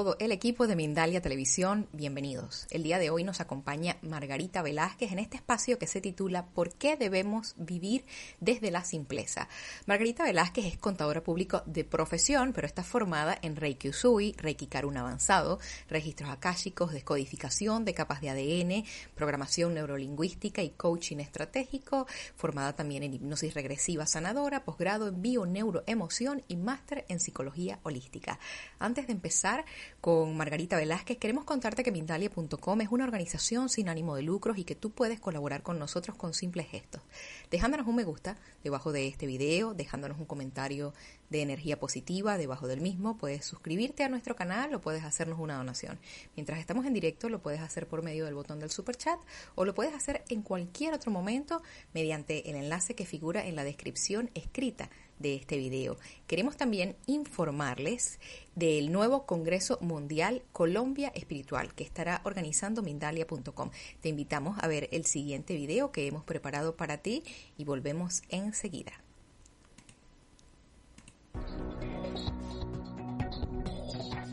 todo el equipo de Mindalia Televisión, bienvenidos. El día de hoy nos acompaña Margarita Velázquez en este espacio que se titula ¿Por qué debemos vivir desde la simpleza? Margarita Velázquez es contadora público de profesión, pero está formada en Reiki Usui, Reiki Karun avanzado, registros akáshicos, descodificación de capas de ADN, programación neurolingüística y coaching estratégico, formada también en hipnosis regresiva sanadora, posgrado en bio neuroemoción y máster en psicología holística. Antes de empezar con Margarita Velázquez, queremos contarte que Mindalia.com es una organización sin ánimo de lucros y que tú puedes colaborar con nosotros con simples gestos. Dejándonos un me gusta debajo de este video, dejándonos un comentario de energía positiva debajo del mismo, puedes suscribirte a nuestro canal o puedes hacernos una donación. Mientras estamos en directo lo puedes hacer por medio del botón del super chat o lo puedes hacer en cualquier otro momento mediante el enlace que figura en la descripción escrita de este video. Queremos también informarles del nuevo Congreso Mundial Colombia Espiritual que estará organizando Mindalia.com. Te invitamos a ver el siguiente video que hemos preparado para ti y volvemos enseguida.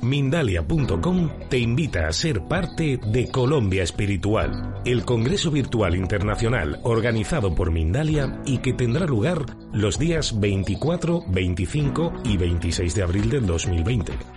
Mindalia.com te invita a ser parte de Colombia Espiritual, el Congreso Virtual Internacional organizado por Mindalia y que tendrá lugar los días 24, 25 y 26 de abril del 2020.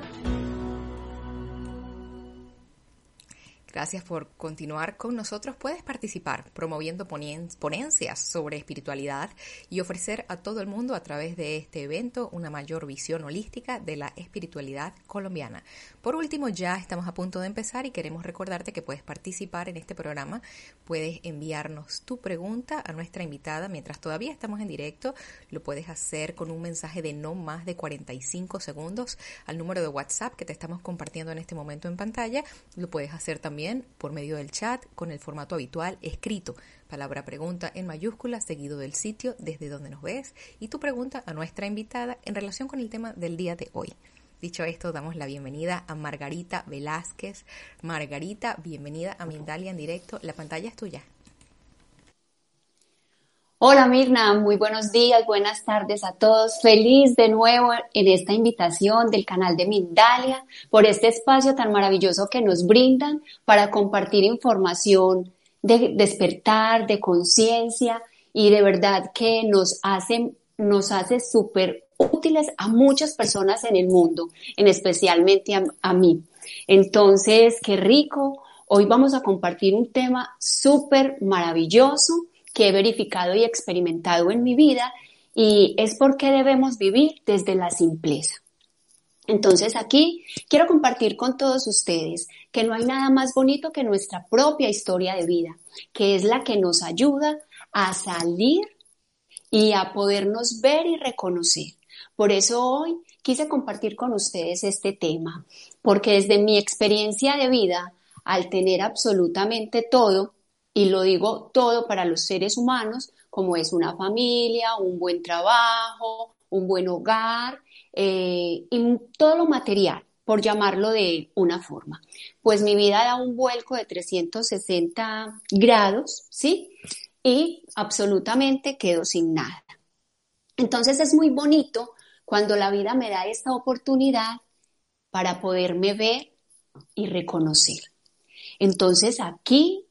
Gracias por continuar con nosotros. Puedes participar promoviendo ponencias sobre espiritualidad y ofrecer a todo el mundo a través de este evento una mayor visión holística de la espiritualidad colombiana. Por último, ya estamos a punto de empezar y queremos recordarte que puedes participar en este programa. Puedes enviarnos tu pregunta a nuestra invitada mientras todavía estamos en directo. Lo puedes hacer con un mensaje de no más de 45 segundos al número de WhatsApp que te estamos compartiendo en este momento en pantalla. Lo puedes hacer también por medio del chat con el formato habitual escrito, palabra pregunta en mayúsculas seguido del sitio desde donde nos ves y tu pregunta a nuestra invitada en relación con el tema del día de hoy. Dicho esto, damos la bienvenida a Margarita Velázquez. Margarita, bienvenida a Mindalia en directo. La pantalla es tuya. Hola Mirna, muy buenos días, buenas tardes a todos. Feliz de nuevo en esta invitación del canal de Mindalia por este espacio tan maravilloso que nos brindan para compartir información de despertar, de conciencia y de verdad que nos hace, nos hace súper útiles a muchas personas en el mundo, en especialmente a, a mí. Entonces, qué rico. Hoy vamos a compartir un tema súper maravilloso que he verificado y experimentado en mi vida y es porque debemos vivir desde la simpleza. Entonces aquí quiero compartir con todos ustedes que no hay nada más bonito que nuestra propia historia de vida, que es la que nos ayuda a salir y a podernos ver y reconocer. Por eso hoy quise compartir con ustedes este tema, porque desde mi experiencia de vida, al tener absolutamente todo, y lo digo todo para los seres humanos, como es una familia, un buen trabajo, un buen hogar eh, y todo lo material, por llamarlo de una forma. Pues mi vida da un vuelco de 360 grados, ¿sí? Y absolutamente quedo sin nada. Entonces es muy bonito cuando la vida me da esta oportunidad para poderme ver y reconocer. Entonces aquí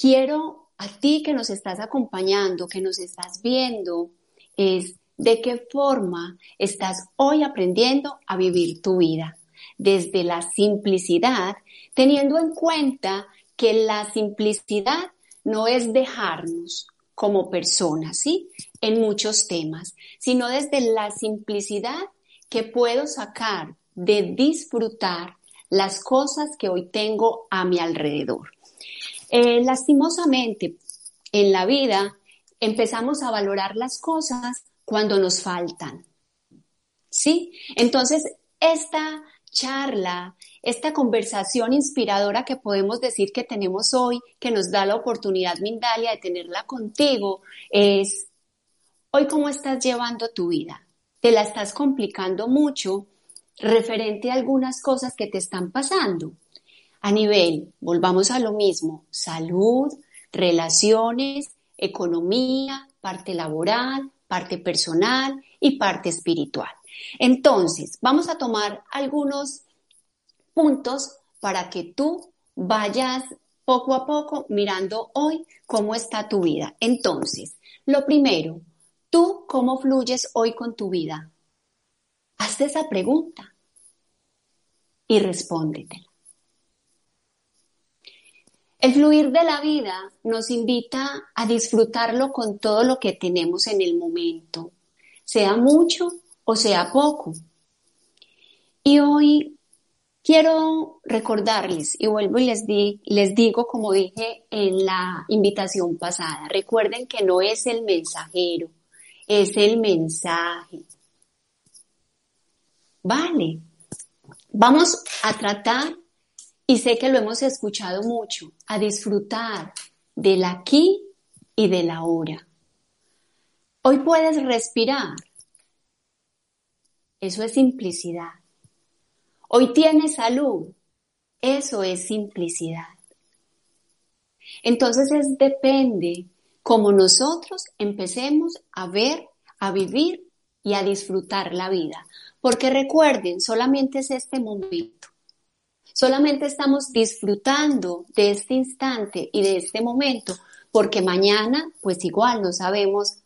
quiero a ti que nos estás acompañando, que nos estás viendo, es de qué forma estás hoy aprendiendo a vivir tu vida. Desde la simplicidad, teniendo en cuenta que la simplicidad no es dejarnos como personas, ¿sí? En muchos temas, sino desde la simplicidad que puedo sacar de disfrutar las cosas que hoy tengo a mi alrededor. Eh, lastimosamente, en la vida empezamos a valorar las cosas cuando nos faltan. ¿Sí? Entonces, esta charla, esta conversación inspiradora que podemos decir que tenemos hoy, que nos da la oportunidad, Mindalia, de tenerla contigo, es, hoy cómo estás llevando tu vida. ¿Te la estás complicando mucho referente a algunas cosas que te están pasando? A nivel, volvamos a lo mismo, salud, relaciones, economía, parte laboral, parte personal y parte espiritual. Entonces, vamos a tomar algunos puntos para que tú vayas poco a poco mirando hoy cómo está tu vida. Entonces, lo primero, ¿tú cómo fluyes hoy con tu vida? Haz esa pregunta y respóndetela. El fluir de la vida nos invita a disfrutarlo con todo lo que tenemos en el momento, sea mucho o sea poco. Y hoy quiero recordarles, y vuelvo y les, les digo como dije en la invitación pasada, recuerden que no es el mensajero, es el mensaje. Vale, vamos a tratar, y sé que lo hemos escuchado mucho, a disfrutar del aquí y del ahora. Hoy puedes respirar eso es simplicidad. Hoy tienes salud, eso es simplicidad. Entonces es depende como nosotros empecemos a ver, a vivir y a disfrutar la vida. Porque recuerden, solamente es este momento. Solamente estamos disfrutando de este instante y de este momento, porque mañana, pues igual no sabemos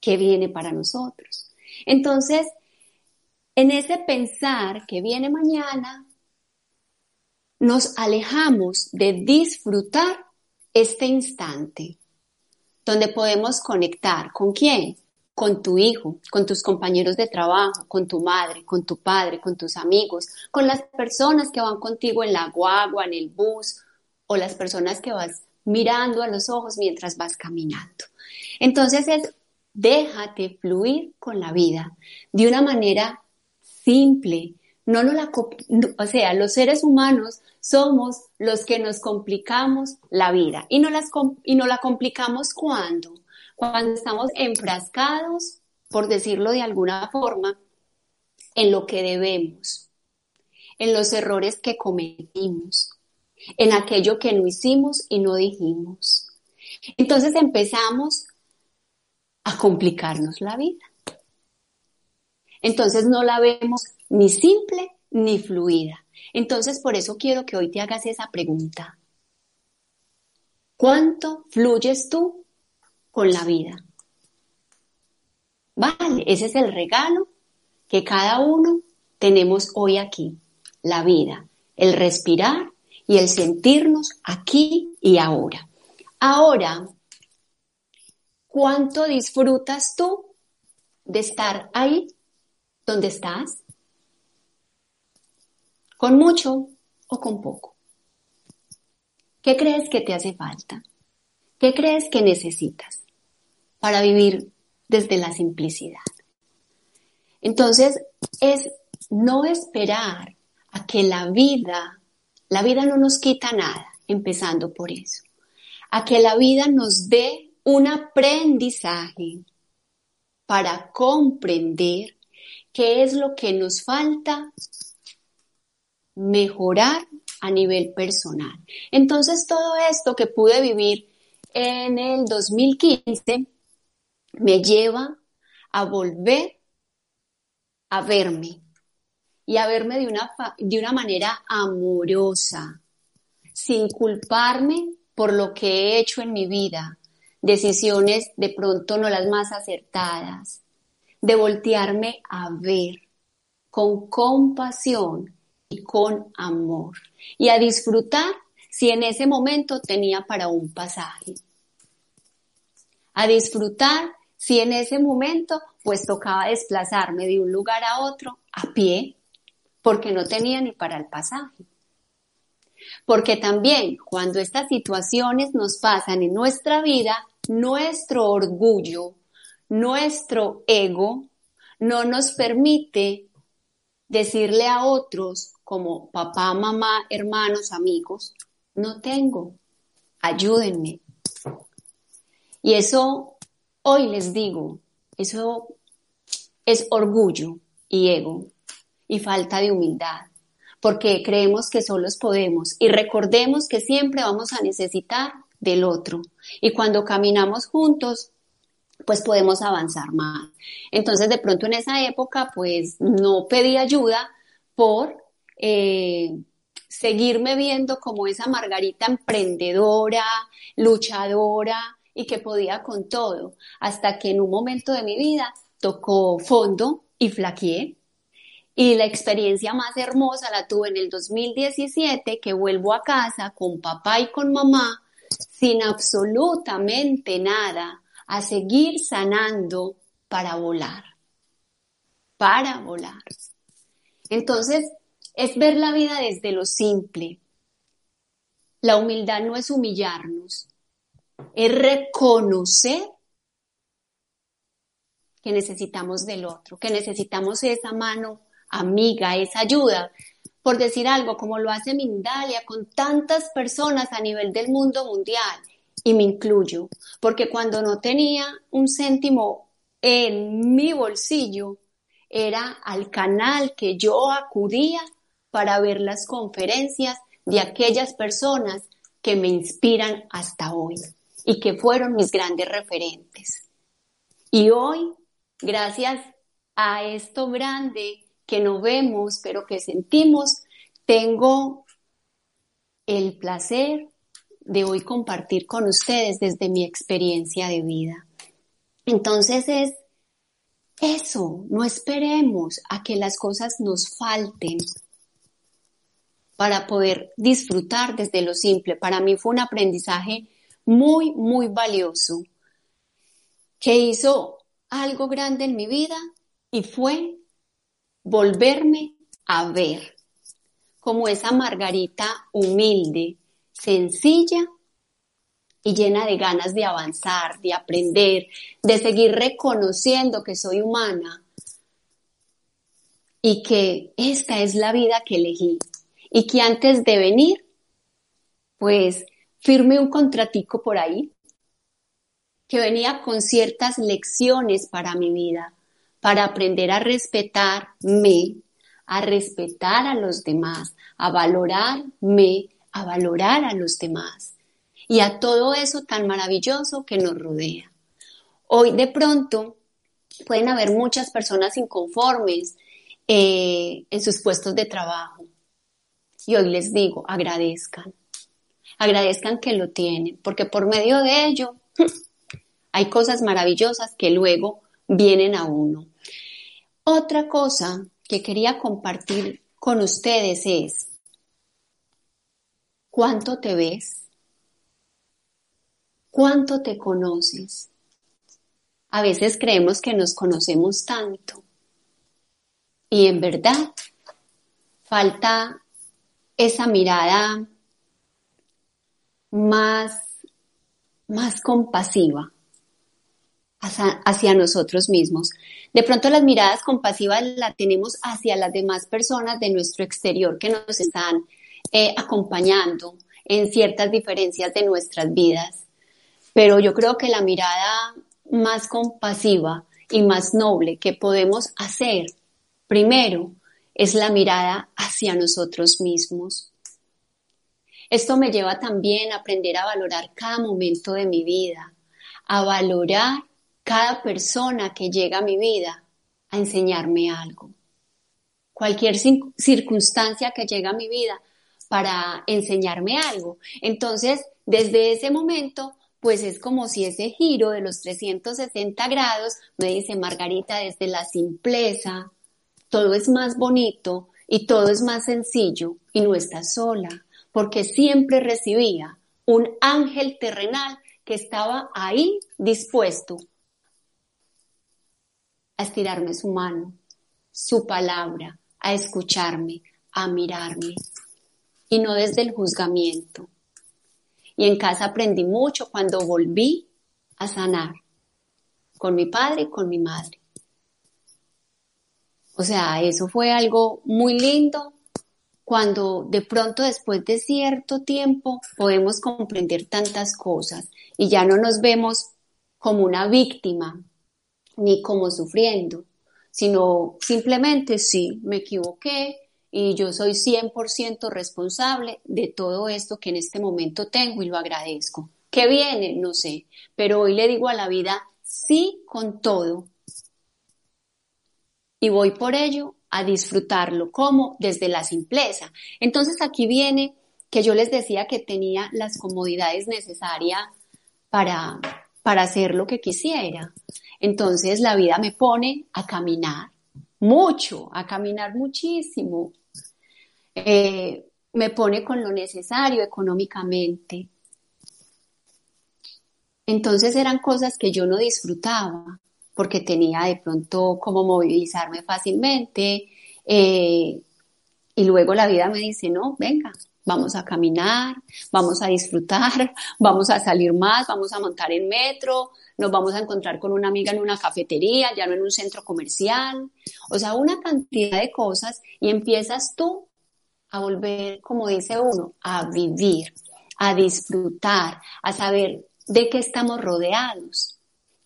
qué viene para nosotros. Entonces, en ese pensar que viene mañana, nos alejamos de disfrutar este instante, donde podemos conectar con quién, con tu hijo, con tus compañeros de trabajo, con tu madre, con tu padre, con tus amigos, con las personas que van contigo en la guagua, en el bus, o las personas que vas mirando a los ojos mientras vas caminando. Entonces es déjate fluir con la vida de una manera simple. No no la, o sea, los seres humanos somos los que nos complicamos la vida y no, las, y no la complicamos cuando, cuando estamos enfrascados, por decirlo de alguna forma, en lo que debemos, en los errores que cometimos, en aquello que no hicimos y no dijimos. Entonces empezamos a complicarnos la vida. Entonces no la vemos ni simple ni fluida. Entonces por eso quiero que hoy te hagas esa pregunta. ¿Cuánto fluyes tú con la vida? Vale, ese es el regalo que cada uno tenemos hoy aquí, la vida, el respirar y el sentirnos aquí y ahora. Ahora, ¿cuánto disfrutas tú de estar ahí ¿Dónde estás? ¿Con mucho o con poco? ¿Qué crees que te hace falta? ¿Qué crees que necesitas para vivir desde la simplicidad? Entonces, es no esperar a que la vida, la vida no nos quita nada, empezando por eso, a que la vida nos dé un aprendizaje para comprender qué es lo que nos falta mejorar a nivel personal. Entonces, todo esto que pude vivir en el 2015 me lleva a volver a verme y a verme de una, de una manera amorosa, sin culparme por lo que he hecho en mi vida, decisiones de pronto no las más acertadas, de voltearme a ver con compasión y con amor y a disfrutar si en ese momento tenía para un pasaje. A disfrutar si en ese momento pues tocaba desplazarme de un lugar a otro a pie porque no tenía ni para el pasaje. Porque también cuando estas situaciones nos pasan en nuestra vida, nuestro orgullo, nuestro ego, no nos permite decirle a otros como papá, mamá, hermanos, amigos, no tengo, ayúdenme. Y eso, hoy les digo, eso es orgullo y ego y falta de humildad, porque creemos que solos podemos y recordemos que siempre vamos a necesitar del otro. Y cuando caminamos juntos, pues podemos avanzar más. Entonces, de pronto en esa época, pues no pedí ayuda por eh, seguirme viendo como esa Margarita emprendedora, luchadora y que podía con todo, hasta que en un momento de mi vida tocó fondo y flaqueé. Y la experiencia más hermosa la tuve en el 2017, que vuelvo a casa con papá y con mamá, sin absolutamente nada, a seguir sanando para volar, para volar. Entonces, es ver la vida desde lo simple. La humildad no es humillarnos, es reconocer que necesitamos del otro, que necesitamos esa mano amiga, esa ayuda, por decir algo, como lo hace Mindalia con tantas personas a nivel del mundo mundial y me incluyo, porque cuando no tenía un céntimo en mi bolsillo, era al canal que yo acudía para ver las conferencias de aquellas personas que me inspiran hasta hoy y que fueron mis grandes referentes. Y hoy, gracias a esto grande que no vemos, pero que sentimos, tengo el placer de hoy compartir con ustedes desde mi experiencia de vida. Entonces es eso, no esperemos a que las cosas nos falten para poder disfrutar desde lo simple. Para mí fue un aprendizaje muy, muy valioso que hizo algo grande en mi vida y fue volverme a ver como esa Margarita humilde sencilla y llena de ganas de avanzar, de aprender, de seguir reconociendo que soy humana y que esta es la vida que elegí y que antes de venir, pues firme un contratico por ahí que venía con ciertas lecciones para mi vida, para aprender a respetarme, a respetar a los demás, a valorarme, a valorar a los demás y a todo eso tan maravilloso que nos rodea. Hoy de pronto pueden haber muchas personas inconformes eh, en sus puestos de trabajo. Y hoy les digo, agradezcan, agradezcan que lo tienen, porque por medio de ello hay cosas maravillosas que luego vienen a uno. Otra cosa que quería compartir con ustedes es, ¿Cuánto te ves? ¿Cuánto te conoces? A veces creemos que nos conocemos tanto y en verdad falta esa mirada más, más compasiva hacia, nosotros mismos. De pronto las miradas compasivas las tenemos hacia las demás personas de nuestro exterior que nos están eh, acompañando en ciertas diferencias de nuestras vidas. Pero yo creo que la mirada más compasiva y más noble que podemos hacer, primero, es la mirada hacia nosotros mismos. Esto me lleva también a aprender a valorar cada momento de mi vida, a valorar cada persona que llega a mi vida a enseñarme algo. Cualquier circunstancia que llega a mi vida para enseñarme algo. Entonces, desde ese momento, pues es como si ese giro de los 360 grados me dice, Margarita, desde la simpleza, todo es más bonito y todo es más sencillo y no estás sola, porque siempre recibía un ángel terrenal que estaba ahí dispuesto a estirarme su mano, su palabra, a escucharme, a mirarme, y no desde el juzgamiento. Y en casa aprendí mucho cuando volví a sanar, con mi padre y con mi madre. O sea, eso fue algo muy lindo cuando de pronto después de cierto tiempo podemos comprender tantas cosas y ya no nos vemos como una víctima ni como sufriendo, sino simplemente sí, me equivoqué y yo soy 100% responsable de todo esto que en este momento tengo y lo agradezco. ¿Qué viene? No sé, pero hoy le digo a la vida sí con todo y voy por ello a disfrutarlo como desde la simpleza. Entonces aquí viene que yo les decía que tenía las comodidades necesarias para, para hacer lo que quisiera. Entonces la vida me pone a caminar mucho, a caminar muchísimo. Eh, me pone con lo necesario económicamente. Entonces eran cosas que yo no disfrutaba porque tenía de pronto como movilizarme fácilmente. Eh, y luego la vida me dice, no, venga, vamos a caminar, vamos a disfrutar, vamos a salir más, vamos a montar en metro, nos vamos a encontrar con una amiga en una cafetería, ya no en un centro comercial, o sea, una cantidad de cosas y empiezas tú a volver, como dice uno, a vivir, a disfrutar, a saber de qué estamos rodeados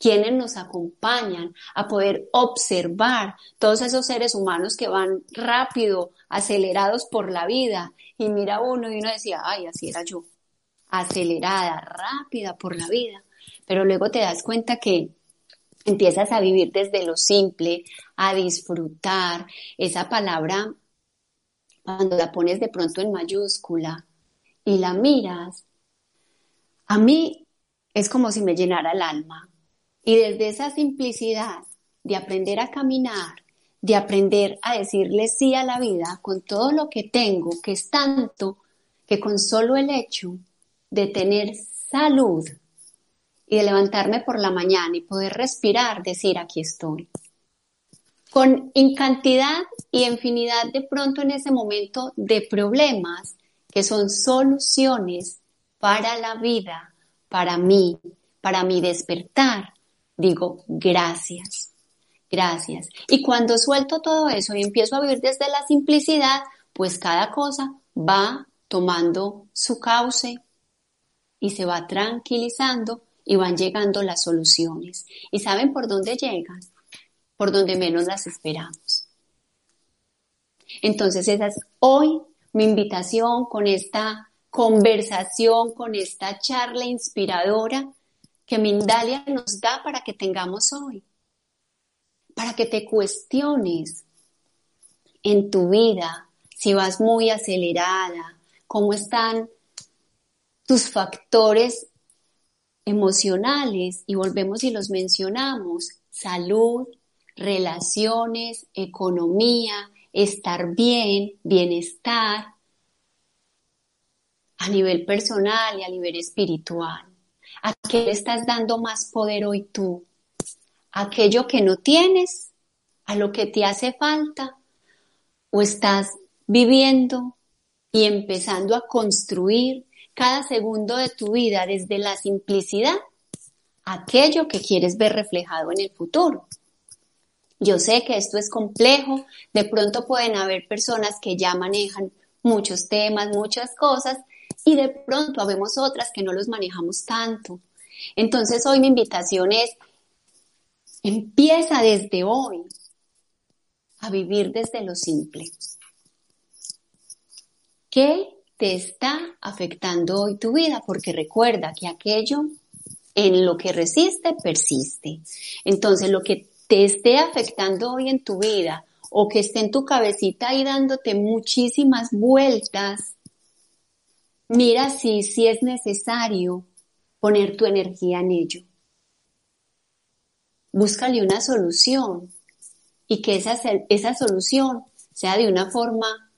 quienes nos acompañan a poder observar todos esos seres humanos que van rápido, acelerados por la vida. Y mira uno y uno decía, ay, así era yo, acelerada, rápida por la vida. Pero luego te das cuenta que empiezas a vivir desde lo simple, a disfrutar. Esa palabra, cuando la pones de pronto en mayúscula y la miras, a mí es como si me llenara el alma y desde esa simplicidad de aprender a caminar, de aprender a decirle sí a la vida con todo lo que tengo, que es tanto que con solo el hecho de tener salud y de levantarme por la mañana y poder respirar, decir aquí estoy. Con incantidad y infinidad de pronto en ese momento de problemas que son soluciones para la vida, para mí, para mi despertar, digo gracias, gracias. Y cuando suelto todo eso y empiezo a vivir desde la simplicidad, pues cada cosa va tomando su cauce y se va tranquilizando y van llegando las soluciones. ¿Y saben por dónde llegan? Por donde menos las esperamos. Entonces esa es hoy mi invitación con esta conversación, con esta charla inspiradora que Mindalia nos da para que tengamos hoy, para que te cuestiones en tu vida, si vas muy acelerada, cómo están tus factores emocionales y volvemos y los mencionamos, salud, relaciones, economía, estar bien, bienestar, a nivel personal y a nivel espiritual. ¿A qué le estás dando más poder hoy tú? ¿Aquello que no tienes? ¿A lo que te hace falta? ¿O estás viviendo y empezando a construir cada segundo de tu vida desde la simplicidad aquello que quieres ver reflejado en el futuro? Yo sé que esto es complejo, de pronto pueden haber personas que ya manejan muchos temas, muchas cosas, y de pronto habemos otras que no los manejamos tanto. Entonces hoy mi invitación es, empieza desde hoy a vivir desde lo simple. ¿Qué te está afectando hoy tu vida? Porque recuerda que aquello En lo que resiste, persiste. Entonces, lo que te esté afectando hoy en tu vida o que esté en tu cabecita y dándote muchísimas vueltas, mira si, es necesario poner tu energía en ello. Búscale una solución y que esa, esa solución sea de una forma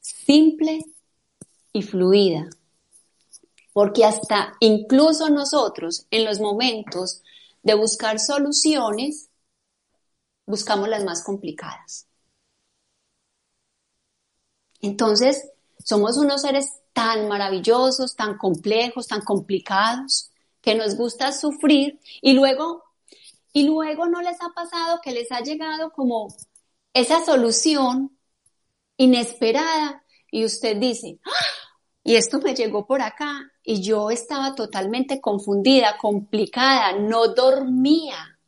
simple y fluida. Porque hasta incluso nosotros en los momentos de buscar soluciones, buscamos las más complicadas. Entonces, somos unos seres tan maravillosos, tan complejos, tan complicados, que nos gusta sufrir y luego, y luego no les ha pasado que les ha llegado como esa solución inesperada y usted dice, ¡Ah! y esto me llegó por acá y yo estaba totalmente confundida, complicada, no dormía.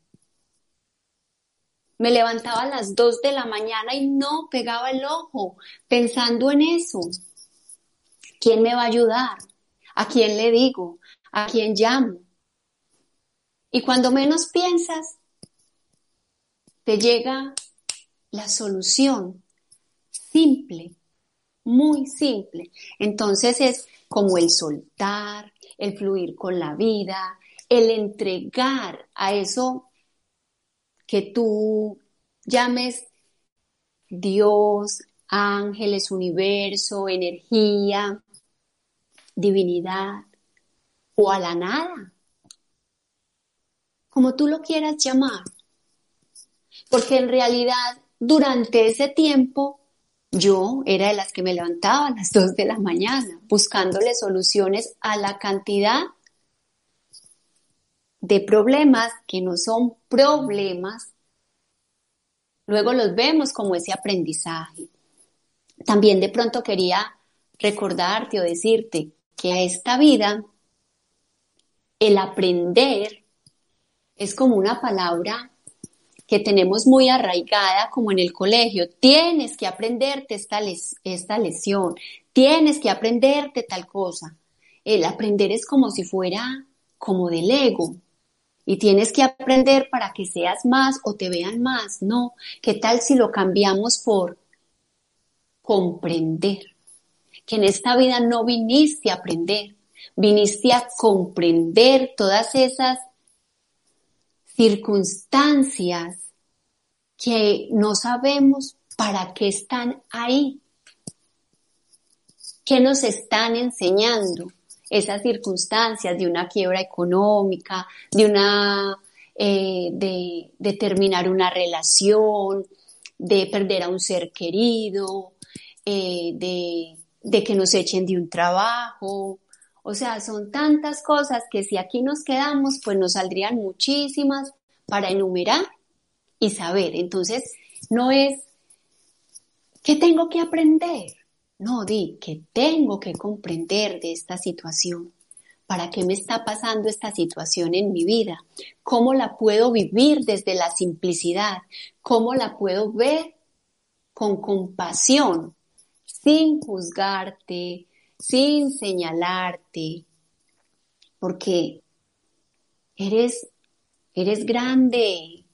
Me levantaba a las dos de la mañana y no pegaba el ojo pensando en eso. ¿Quién me va a ayudar? ¿A quién le digo? ¿A quién llamo? Y cuando menos piensas, te llega la solución simple, muy simple. Entonces es como el soltar, el fluir con la vida, el entregar a eso que tú llames Dios, ángeles, universo, energía, divinidad o a la nada, como tú lo quieras llamar. Porque en realidad durante ese tiempo yo era de las que me levantaba a las dos de la mañana buscándole soluciones a la cantidad de problemas que no son problemas. Luego los vemos como ese aprendizaje. También de pronto quería recordarte o decirte que a esta vida el aprender es como una palabra que tenemos muy arraigada como en el colegio. Tienes que aprenderte esta, esta lesión, tienes que aprenderte tal cosa. El aprender es como si fuera como del ego. Y tienes que aprender para que seas más o te vean más. No, ¿qué tal si lo cambiamos por comprender? Que en esta vida no viniste a aprender, viniste a comprender todas esas circunstancias que no sabemos para qué están ahí. ¿Qué nos están enseñando esas circunstancias de una quiebra económica, de una eh, de, terminar una relación, de perder a un ser querido, eh, de, de que nos echen de un trabajo. O sea, son tantas cosas que si aquí nos quedamos, pues nos saldrían muchísimas para enumerar y saber. Entonces, no es, ¿qué tengo que aprender? No, di, que tengo que comprender de esta situación. ¿Para qué me está pasando esta situación en mi vida? ¿Cómo la puedo vivir desde la simplicidad? ¿Cómo la puedo ver con compasión, sin juzgarte, sin señalarte? Porque eres, eres grande,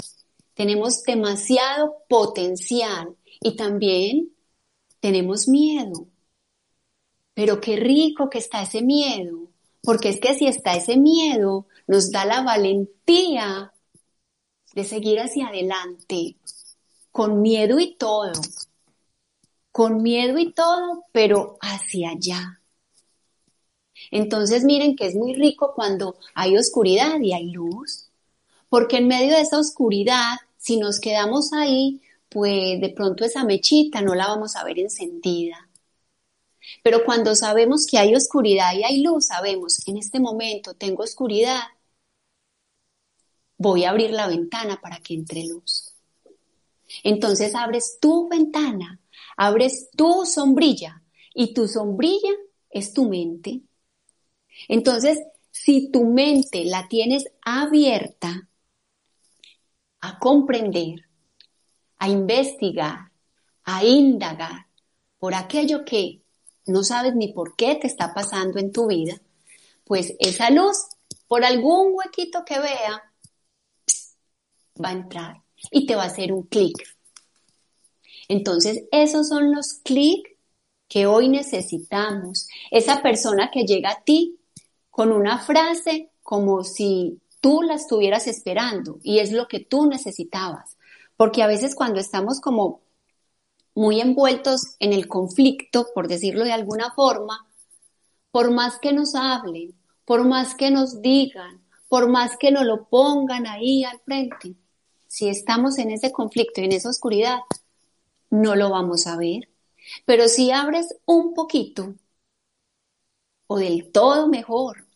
tenemos demasiado potencial y también tenemos miedo. Pero qué rico que está ese miedo, porque es que si está ese miedo, nos da la valentía de seguir hacia adelante, con miedo y todo, con miedo y todo, pero hacia allá. Entonces miren que es muy rico cuando hay oscuridad y hay luz, porque en medio de esa oscuridad si nos quedamos ahí, pues de pronto esa mechita no la vamos a ver encendida. Pero cuando sabemos que hay oscuridad y hay luz, sabemos, en este momento tengo oscuridad, voy a abrir la ventana para que entre luz. Entonces abres tu ventana, abres tu sombrilla y tu sombrilla es tu mente. Entonces, si tu mente la tienes abierta, a comprender, a investigar, a indagar por aquello que no sabes ni por qué te está pasando en tu vida, pues esa luz por algún huequito que vea, va a entrar y te va a hacer un clic. Entonces, esos son los clics que hoy necesitamos. Esa persona que llega a ti con una frase como si tú la estuvieras esperando y es lo que tú necesitabas. Porque a veces cuando estamos como muy envueltos en el conflicto, por decirlo de alguna forma, por más que nos hablen, por más que nos digan, por más que nos lo pongan ahí al frente, si estamos en ese conflicto y en esa oscuridad, no lo vamos a ver. Pero si abres un poquito, o del todo mejor,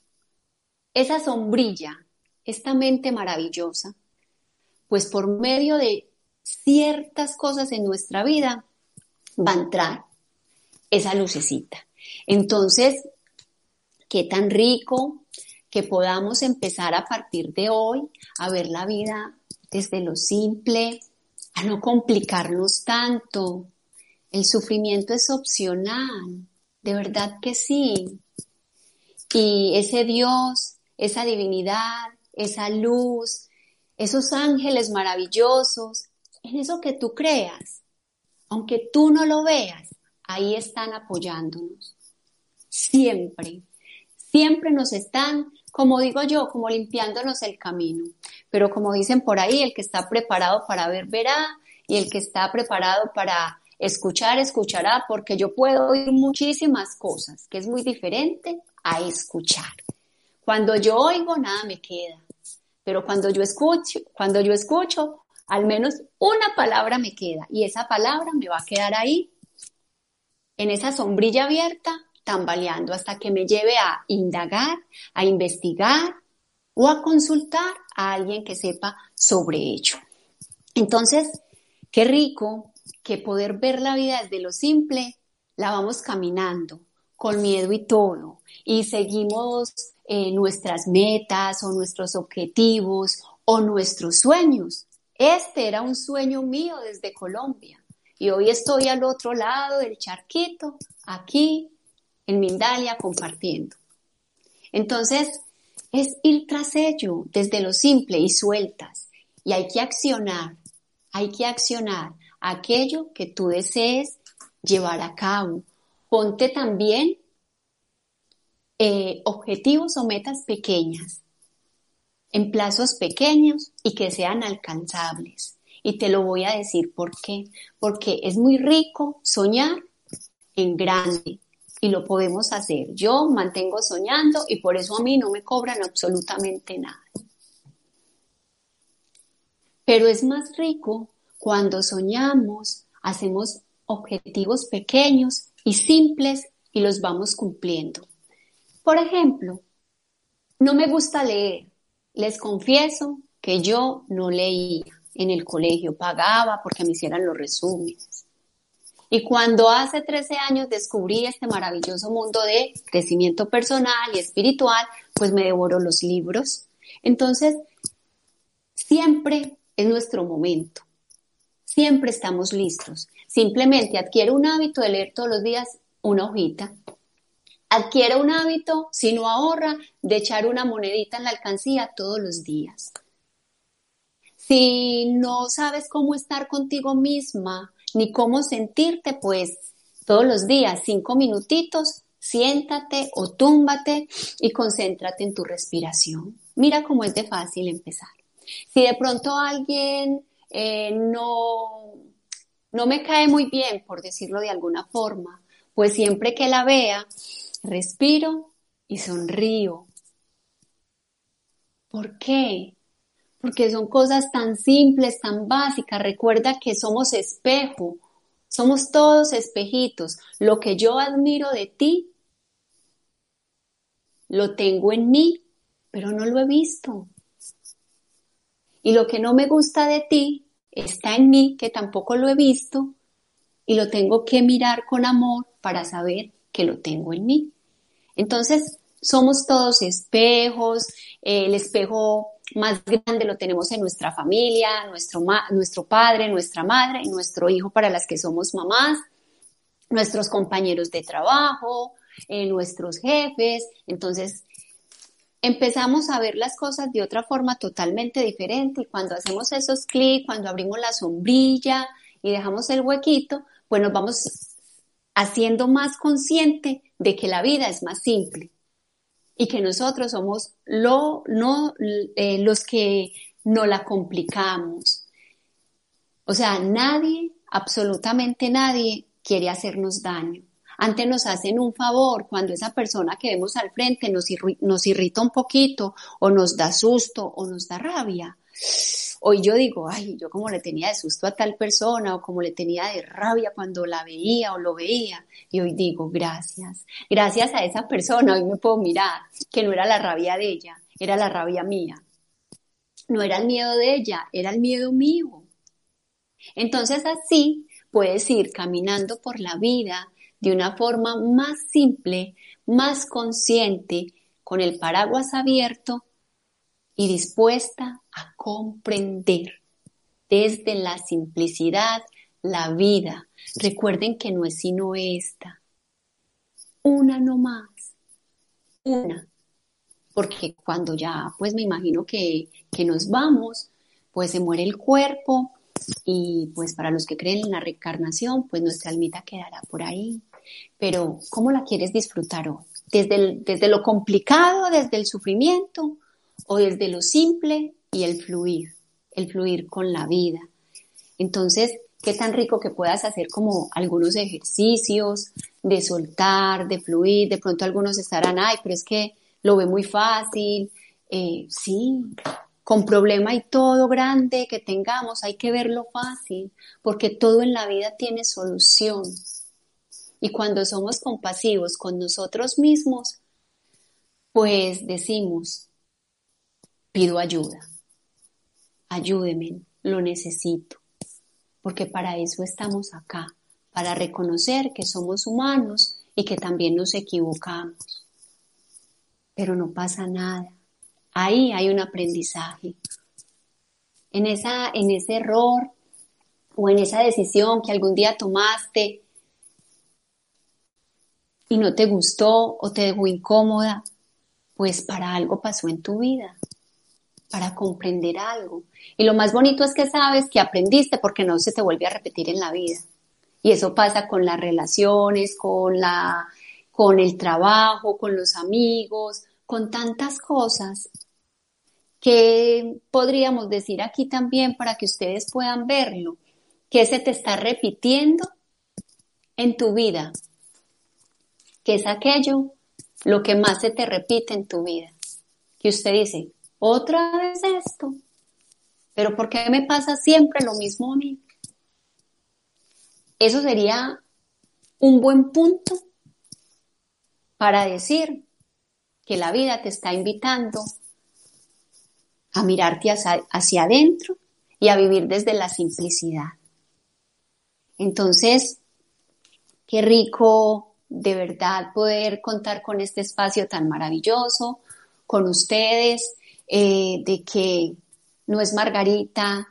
esa sombrilla, esta mente maravillosa, pues por medio de ciertas cosas en nuestra vida va a entrar esa lucecita. Entonces, qué tan rico que podamos empezar a partir de hoy a ver la vida desde lo simple, a no complicarnos tanto. El sufrimiento es opcional, de verdad que sí. Y ese Dios, esa divinidad, esa luz, esos ángeles maravillosos, en eso que tú creas, aunque tú no lo veas, ahí están apoyándonos. Siempre, siempre nos están, como digo yo, como limpiándonos el camino. Pero como dicen por ahí, el que está preparado para ver, verá, y el que está preparado para escuchar, escuchará, porque yo puedo oír muchísimas cosas, que es muy diferente a escuchar. Cuando yo oigo, nada me queda. Pero cuando yo escucho, cuando yo escucho, al menos una palabra me queda y esa palabra me va a quedar ahí en esa sombrilla abierta tambaleando hasta que me lleve a indagar, a investigar o a consultar a alguien que sepa sobre ello. Entonces, qué rico que poder ver la vida desde lo simple, la vamos caminando con miedo y todo y seguimos eh, nuestras metas o nuestros objetivos o nuestros sueños. Este era un sueño mío desde Colombia y hoy estoy al otro lado del charquito, aquí en Mindalia compartiendo. Entonces, es ir tras ello desde lo simple y sueltas. Y hay que accionar, hay que accionar aquello que tú desees llevar a cabo. Ponte también eh, objetivos o metas pequeñas, en plazos pequeños y que sean alcanzables. Y te lo voy a decir por qué. Porque es muy rico soñar en grande y lo podemos hacer. Yo mantengo soñando y por eso a mí no me cobran absolutamente nada. Pero es más rico cuando soñamos, hacemos objetivos pequeños y simples y los vamos cumpliendo. Por ejemplo, no me gusta leer. Les confieso que yo no leía en el colegio, pagaba porque me hicieran los resúmenes. Y cuando hace 13 años descubrí este maravilloso mundo de crecimiento personal y espiritual, pues me devoró los libros. Entonces, siempre es nuestro momento. Siempre estamos listos. Simplemente adquiere un hábito de leer todos los días una hojita. Adquiere un hábito, si no ahorra, de echar una monedita en la alcancía todos los días. Si no sabes cómo estar contigo misma, ni cómo sentirte, pues todos los días, cinco minutitos, siéntate o túmbate y concéntrate en tu respiración. Mira cómo es de fácil empezar. Si de pronto alguien eh, no, no me cae muy bien, por decirlo de alguna forma, pues siempre que la vea, respiro y sonrío. ¿Por qué? Porque son cosas tan simples, tan básicas. Recuerda que somos espejo, somos todos espejitos. Lo que yo admiro de ti, lo tengo en mí, pero no lo he visto. Y lo que no me gusta de ti está en mí, que tampoco lo he visto, y lo tengo que mirar con amor para saber que lo tengo en mí. Entonces, somos todos espejos, el espejo más grande lo tenemos en nuestra familia, nuestro, nuestro padre, nuestra madre nuestro hijo para las que somos mamás, nuestros compañeros de trabajo, eh, nuestros jefes. Entonces, empezamos a ver las cosas de otra forma totalmente diferente y cuando hacemos esos clics, cuando abrimos la sombrilla y dejamos el huequito, pues nos vamos haciendo más consciente de que la vida es más simple y que nosotros somos eh, los que no la complicamos. O sea, nadie, absolutamente nadie, quiere hacernos daño. Antes nos hacen un favor cuando esa persona que vemos al frente nos, nos irrita un poquito o nos da susto o nos da rabia. Hoy yo digo, ay, yo como le tenía de susto a tal persona o como le tenía de rabia cuando la veía o lo veía. Y hoy digo, gracias, gracias a esa persona, hoy me puedo mirar que no era la rabia de ella, era la rabia mía. No era el miedo de ella, era el miedo mío. Entonces así puedes ir caminando por la vida de una forma más simple, más consciente, con el paraguas abierto y dispuesta comprender desde la simplicidad la vida. Recuerden que no es sino esta. Una no más. Una. Porque cuando ya, pues me imagino que, que nos vamos, pues se muere el cuerpo y pues para los que creen en la reencarnación, pues nuestra almita quedará por ahí pero ¿cómo la quieres disfrutar hoy? ¿Desde, desde lo complicado, desde el sufrimiento o desde lo simple y el fluir, el fluir con la vida? Entonces, qué tan rico que puedas hacer como algunos ejercicios de soltar, de fluir. De pronto algunos estarán, ay, pero es que lo ve muy fácil. Eh, sí, con problema y todo grande que tengamos, hay que verlo fácil, porque todo en la vida tiene solución. Y cuando somos compasivos con nosotros mismos, pues decimos, pido ayuda, ayúdeme, lo necesito, porque para eso estamos acá, para reconocer que somos humanos y que también nos equivocamos. Pero no pasa nada, ahí hay un aprendizaje. En, esa, en ese error o en esa decisión que algún día tomaste y no te gustó o te dejó incómoda, pues para algo pasó en tu vida, para comprender algo. Y lo más bonito es que sabes que aprendiste porque no se te vuelve a repetir en la vida. Y eso pasa con las relaciones, con la, con el trabajo, con los amigos, con tantas cosas que podríamos decir aquí también para que ustedes puedan verlo, que se te está repitiendo en tu vida que es aquello lo que más se te repite en tu vida. Que usted dice, otra vez esto, pero ¿por qué me pasa siempre lo mismo a mí? Eso sería un buen punto para decir que la vida te está invitando a mirarte hacia, hacia adentro y a vivir desde la simplicidad. Entonces, qué rico de verdad poder contar con este espacio tan maravilloso, con ustedes, eh, de que no es Margarita,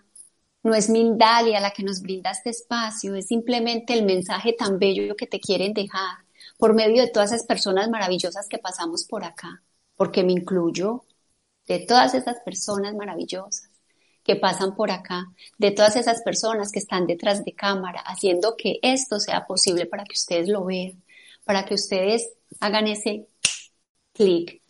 no es Mindalia la que nos brinda este espacio, es simplemente el mensaje tan bello que te quieren dejar por medio de todas esas personas maravillosas que pasamos por acá, porque me incluyo de todas esas personas maravillosas que pasan por acá, de todas esas personas que están detrás de cámara, haciendo que esto sea posible para que ustedes lo vean, para que ustedes hagan ese clic,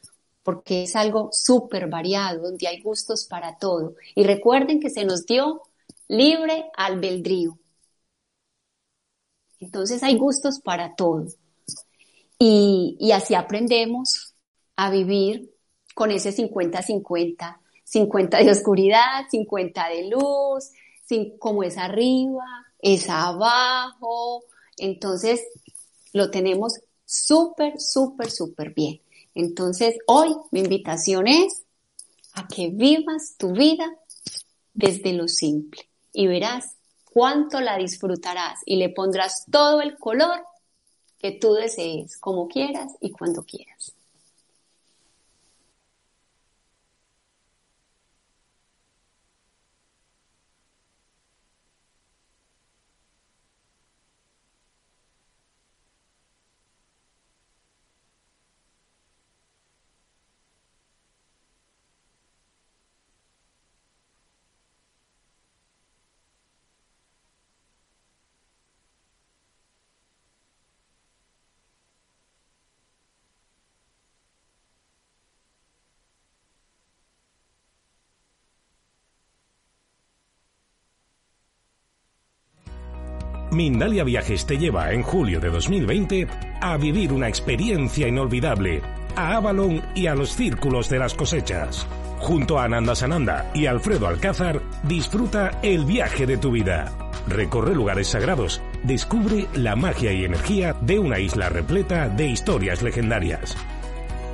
porque es algo súper variado, donde hay gustos para todo. Y recuerden que se nos dio libre albedrío. Entonces hay gustos para todo. Y, así aprendemos a vivir con ese 50-50. 50 de oscuridad, 50 de luz, como es arriba, es abajo. Entonces, lo tenemos súper, súper, súper bien. Entonces, hoy mi invitación es a que vivas tu vida desde lo simple y verás cuánto la disfrutarás y le pondrás todo el color que tú desees, como quieras y cuando quieras. Mindalia Viajes te lleva en julio de 2020 a vivir una experiencia inolvidable a Avalon y a los círculos de las cosechas. Junto a Ananda Sananda y Alfredo Alcázar, disfruta el viaje de tu vida. Recorre lugares sagrados, descubre la magia y energía de una isla repleta de historias legendarias.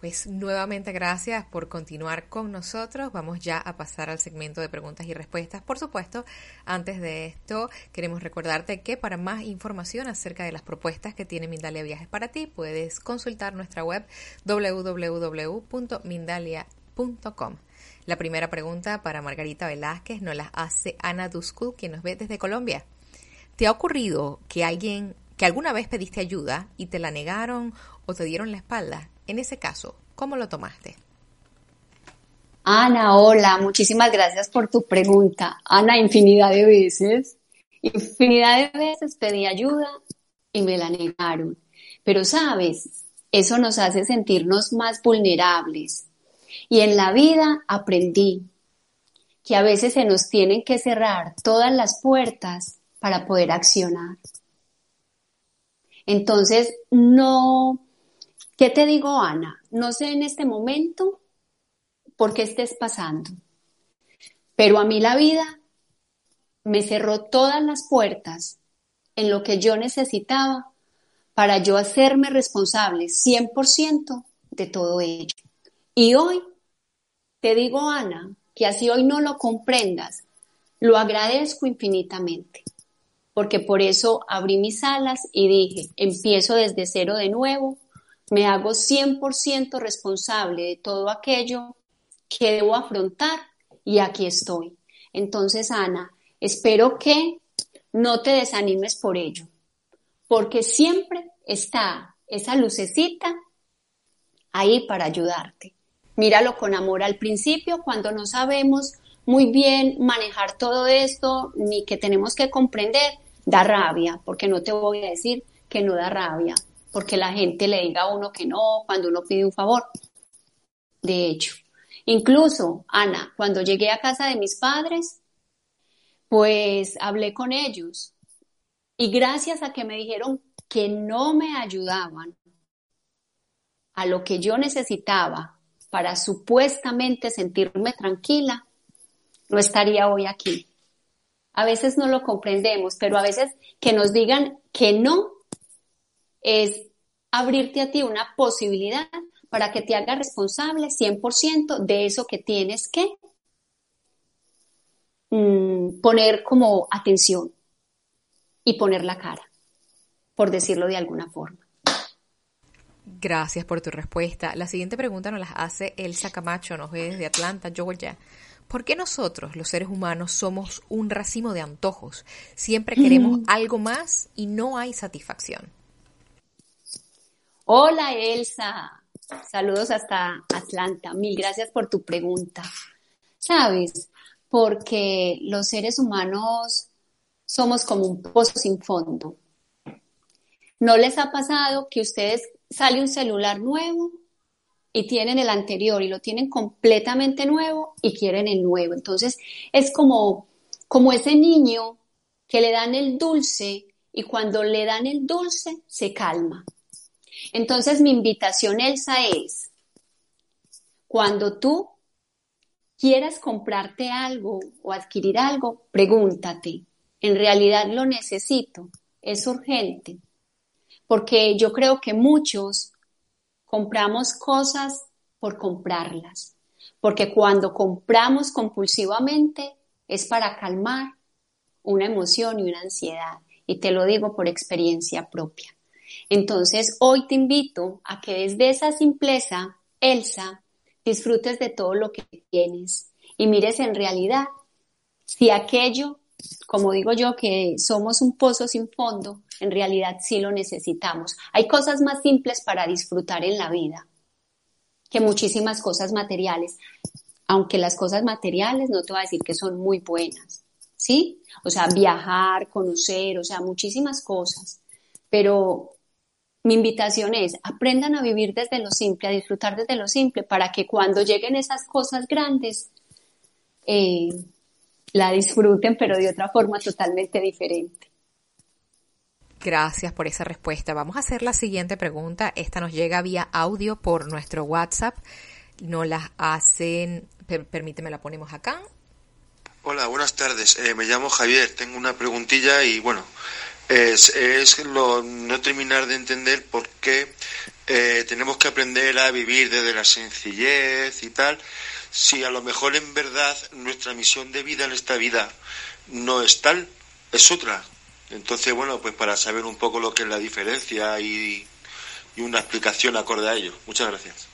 Pues nuevamente gracias por continuar con nosotros. Vamos ya a pasar al segmento de preguntas y respuestas. Por supuesto, antes de esto, queremos recordarte que para más información acerca de las propuestas que tiene Mindalia Viajes para ti, puedes consultar nuestra web www.mindalia.com. La primera pregunta para Margarita Velázquez nos la hace Ana Duskul, quien nos ve desde Colombia. ¿Te ha ocurrido que alguien, que alguna vez pediste ayuda y te la negaron o te dieron la espalda? En ese caso, ¿cómo lo tomaste? Ana, hola, muchísimas gracias por tu pregunta. Ana, infinidad de veces, infinidad de veces pedí ayuda y me la negaron. Pero sabes, eso nos hace sentirnos más vulnerables. Y en la vida aprendí que a veces se nos tienen que cerrar todas las puertas para poder accionar. Entonces, no, ¿Qué te digo, Ana? No sé en este momento por qué estés pasando, pero a mí la vida me cerró todas las puertas en lo que yo necesitaba para yo hacerme responsable 100% de todo ello. Y hoy te digo, Ana, que así hoy no lo comprendas, lo agradezco infinitamente, porque por eso abrí mis alas y dije, empiezo desde cero de nuevo me hago 100% responsable de todo aquello que debo afrontar y aquí estoy. Entonces, Ana, espero que no te desanimes por ello, porque siempre está esa lucecita ahí para ayudarte. Míralo con amor al principio, cuando no sabemos muy bien manejar todo esto, ni que tenemos que comprender, da rabia, porque no te voy a decir que no da rabia, porque la gente le diga a uno que no cuando uno pide un favor. De hecho, incluso, Ana, cuando llegué a casa de mis padres, pues hablé con ellos y gracias a que me dijeron que no me ayudaban a lo que yo necesitaba para supuestamente sentirme tranquila, no estaría hoy aquí. A veces no lo comprendemos, pero a veces que nos digan que no es abrirte a ti una posibilidad para que te hagas responsable 100% de eso que tienes que mm, poner como atención y poner la cara, por decirlo de alguna forma. Gracias por tu respuesta. La siguiente pregunta nos la hace Elsa Camacho, nos ve desde Atlanta, Georgia. ¿Por qué nosotros, los seres humanos, somos un racimo de antojos? Siempre queremos algo más y no hay satisfacción. Hola Elsa, saludos hasta Atlanta. Mil gracias por tu pregunta. Sabes, porque los seres humanos somos como un pozo sin fondo. ¿No les ha pasado que ustedes sale un celular nuevo y tienen el anterior y lo tienen completamente nuevo y quieren el nuevo? Entonces es como, como ese niño que le dan el dulce y cuando le dan el dulce se calma entonces mi invitación, Elsa, es, cuando tú quieras comprarte algo o adquirir algo, pregúntate, ¿en realidad lo necesito? ¿Es urgente? Porque yo creo que muchos compramos cosas por comprarlas, porque cuando compramos compulsivamente es para calmar una emoción y una ansiedad, y te lo digo por experiencia propia. Entonces, hoy te invito a que desde esa simpleza, Elsa, disfrutes de todo lo que tienes y mires en realidad si aquello, como digo yo, que somos un pozo sin fondo, en realidad sí lo necesitamos. Hay cosas más simples para disfrutar en la vida que muchísimas cosas materiales. aunque las cosas materiales no te voy a decir que son muy buenas, ¿sí? O sea, viajar, conocer, o sea, muchísimas cosas. Pero mi invitación es, aprendan a vivir desde lo simple, a disfrutar desde lo simple, para que cuando lleguen esas cosas grandes, eh, la disfruten, pero de otra forma totalmente diferente. Gracias por esa respuesta. Vamos a hacer la siguiente pregunta. Esta nos llega vía audio por nuestro WhatsApp. No las hacen, permíteme, la ponemos acá. Hola, buenas tardes. Eh, me llamo Javier. Tengo una preguntilla y bueno, es, es lo, no terminar de entender por qué eh, tenemos que aprender a vivir desde la sencillez y tal, si a lo mejor en verdad nuestra misión de vida en esta vida no es tal, es otra. Entonces, bueno, pues para saber un poco lo que es la diferencia y, y una explicación acorde a ello. Muchas gracias.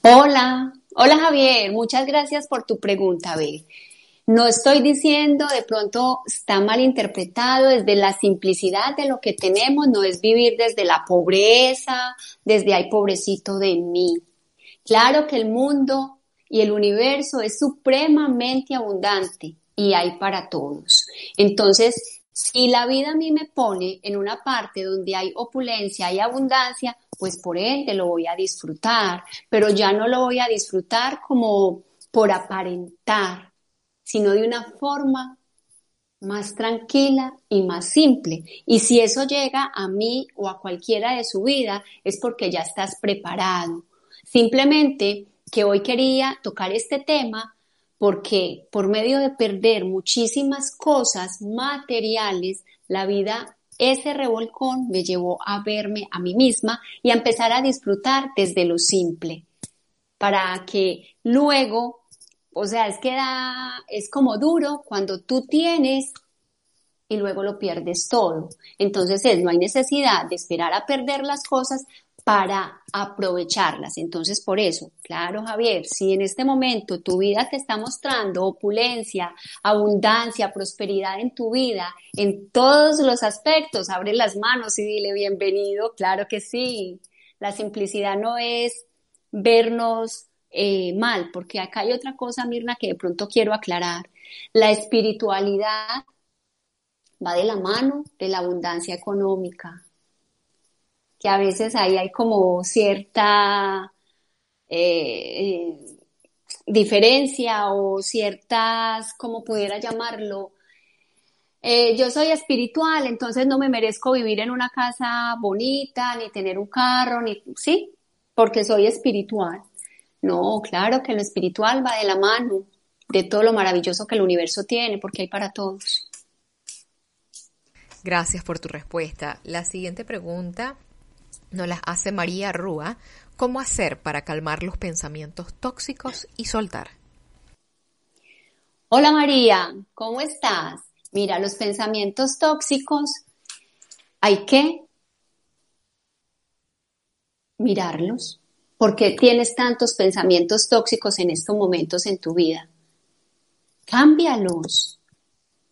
Hola, hola Javier, muchas gracias por tu pregunta. A ver, no estoy diciendo, de pronto está mal interpretado desde la simplicidad de lo que tenemos, no es vivir desde la pobreza, desde ay pobrecito de mí. Claro que el mundo y el universo es supremamente abundante y hay para todos. Entonces, si la vida a mí me pone en una parte donde hay opulencia, hay abundancia, pues por ende lo voy a disfrutar, pero ya no lo voy a disfrutar como por aparentar, sino de una forma más tranquila y más simple. Y si eso llega a mí o a cualquiera de su vida, es porque ya estás preparado. Simplemente que hoy quería tocar este tema porque por medio de perder muchísimas cosas materiales, la vida, ese revolcón me llevó a verme a mí misma y a empezar a disfrutar desde lo simple, para que luego o sea, es que da, es como duro cuando tú tienes y luego lo pierdes todo. Entonces es, no hay necesidad de esperar a perder las cosas para aprovecharlas. Entonces, por eso, claro, Javier, si en este momento tu vida te está mostrando opulencia, abundancia, prosperidad en tu vida, en todos los aspectos, abre las manos y dile bienvenido, claro que sí. La simplicidad no es vernos eh, mal, porque acá hay otra cosa, Mirna, que de pronto quiero aclarar. La espiritualidad va de la mano de la abundancia económica, que a veces ahí hay como cierta eh, diferencia o ciertas, como pudiera llamarlo, eh, yo soy espiritual, entonces no me merezco vivir en una casa bonita, ni tener un carro, ni, sí, porque soy espiritual. No, claro que lo espiritual va de la mano de todo lo maravilloso que el universo tiene, porque hay para todos. Gracias por tu respuesta. La siguiente pregunta nos la hace María Rúa. ¿Cómo hacer para calmar los pensamientos tóxicos y soltar? Hola María, ¿cómo estás? Mira, los pensamientos tóxicos hay que mirarlos, ¿Por qué tienes tantos pensamientos tóxicos en estos momentos en tu vida? Cámbialos.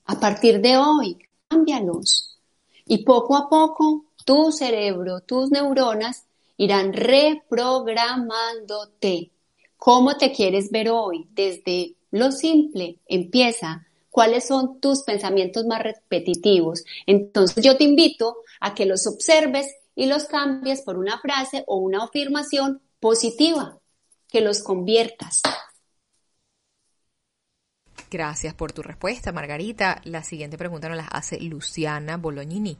A partir de hoy, cámbialos. Y poco a poco, tu cerebro, tus neuronas irán reprogramándote. ¿Cómo te quieres ver hoy? Desde lo simple, empieza. ¿Cuáles son tus pensamientos más repetitivos? Entonces yo te invito a que los observes y los cambies por una frase o una afirmación positiva, que los conviertas. Gracias por tu respuesta, Margarita. La siguiente pregunta nos la hace Luciana Bolognini.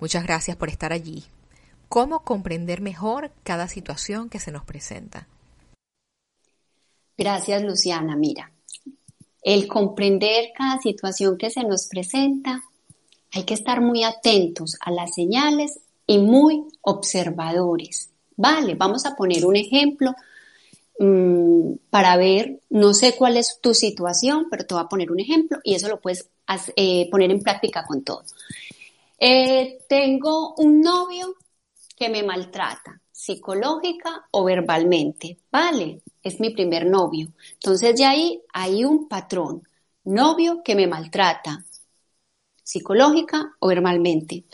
Muchas gracias por estar allí. ¿Cómo comprender mejor cada situación que se nos presenta? Gracias, Luciana. Mira, el comprender cada situación que se nos presenta, hay que estar muy atentos a las señales y muy observadores. Vale, vamos a poner un ejemplo mm, para ver, no sé cuál es tu situación, pero te voy a poner un ejemplo y eso lo puedes eh, poner en práctica con todo. Eh, tengo un novio que me maltrata, psicológica o verbalmente, ¿vale? Es mi primer novio. Entonces ya ahí hay un patrón, novio que me maltrata, psicológica o verbalmente.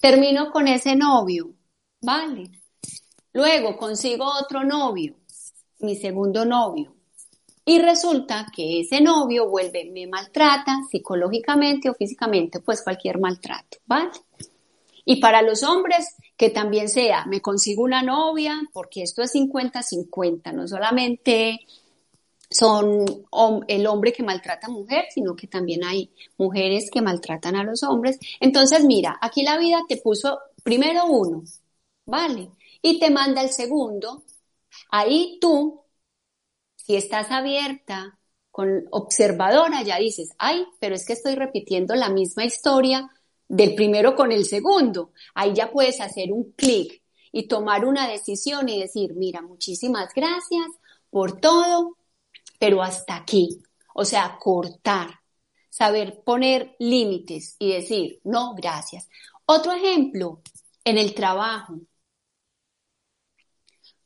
Termino con ese novio, ¿vale? Luego consigo otro novio, mi segundo novio. Y resulta que ese novio vuelve, me maltrata psicológicamente o físicamente, pues cualquier maltrato, ¿vale? Y para los hombres, que también sea, me consigo una novia, porque esto es 50-50, no solamente son el hombre que maltrata a mujer, sino que también hay mujeres que maltratan a los hombres. Entonces, mira, aquí la vida te puso primero uno, ¿vale? Y te manda el segundo. Ahí tú, si estás abierta, con observadora, ya dices, ay, pero es que estoy repitiendo la misma historia del primero con el segundo. Ahí ya puedes hacer un clic y tomar una decisión y decir, mira, muchísimas gracias por todo, pero hasta aquí. O sea, cortar, saber poner límites y decir, no, gracias. Otro ejemplo, en el trabajo.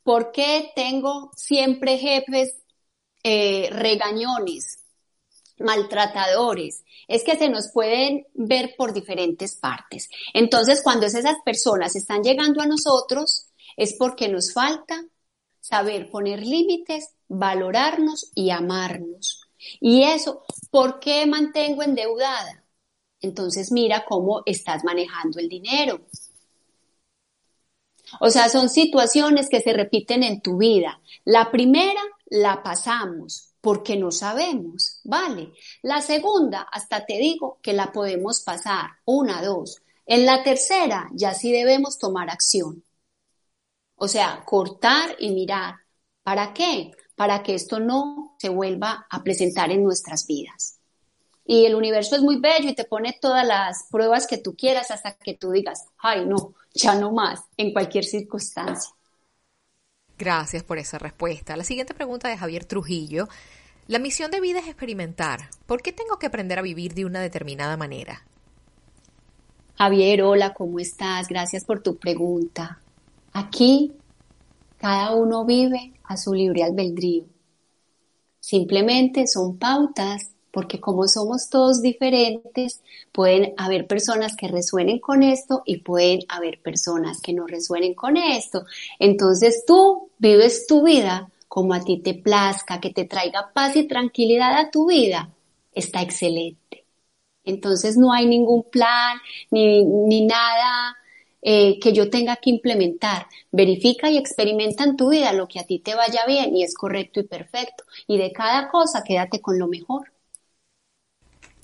¿Por qué tengo siempre jefes eh, regañones, maltratadores? es que se nos pueden ver por diferentes partes. Entonces, cuando esas personas están llegando a nosotros, es porque nos falta saber poner límites, valorarnos y amarnos. Y eso, ¿por qué mantengo endeudada? Entonces mira cómo estás manejando el dinero. O sea, son situaciones que se repiten en tu vida. La primera la pasamos, porque no sabemos, ¿vale? La segunda, hasta te digo que la podemos pasar, una, dos. En la tercera, ya sí debemos tomar acción. O sea, cortar y mirar. ¿Para qué? Para que esto no se vuelva a presentar en nuestras vidas. Y el universo es muy bello y te pone todas las pruebas que tú quieras hasta que tú digas, ay, no, ya no más, en cualquier circunstancia. Gracias por esa respuesta. La siguiente pregunta de Javier Trujillo la misión de vida es experimentar. ¿Por qué tengo que aprender a vivir de una determinada manera? Javier, hola, ¿cómo estás? Gracias por tu pregunta. Aquí cada uno vive a su libre albedrío. Simplemente son pautas porque como somos todos diferentes, pueden haber personas que resuenen con esto y pueden haber personas que no resuenen con esto. Entonces tú vives tu vida como a ti te plazca, que te traiga paz y tranquilidad a tu vida, está excelente. Entonces no hay ningún plan ni, ni nada eh, que yo tenga que implementar. Verifica y experimenta en tu vida lo que a ti te vaya bien y es correcto y perfecto. Y de cada cosa quédate con lo mejor.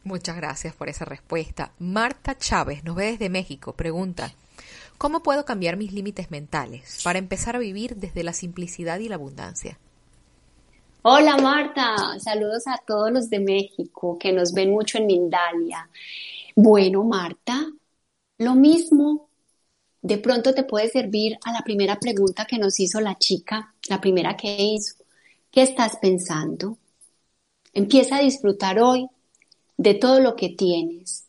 Muchas gracias por esa respuesta. Marta Chávez nos ve desde México. Pregunta, ¿Cómo puedo cambiar mis límites mentales para empezar a vivir desde la simplicidad y la abundancia? Hola Marta, saludos a todos los de México que nos ven mucho en Mindalia. Bueno, Marta, lo mismo de pronto te puede servir a la primera pregunta que nos hizo la chica, la primera que hizo. ¿Qué estás pensando? Empieza a disfrutar hoy de todo lo que tienes.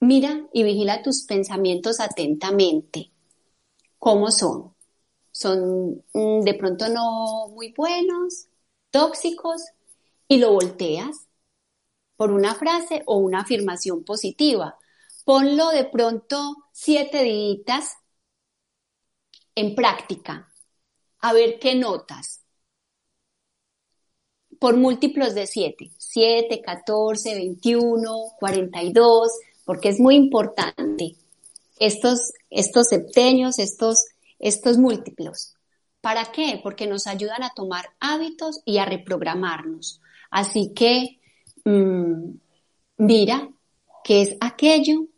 Mira y vigila tus pensamientos atentamente. ¿Cómo son? ¿Son mm, de pronto no muy buenos, tóxicos? Y lo volteas por una frase o una afirmación positiva. Ponlo de pronto siete días en práctica. A ver qué notas. Por múltiplos de siete. Siete, catorce, veintiuno, cuarenta y dos porque es muy importante estos, estos septeños, estos, estos múltiplos. ¿Para qué? Porque nos ayudan a tomar hábitos y a reprogramarnos. Así que mm, mira qué es aquello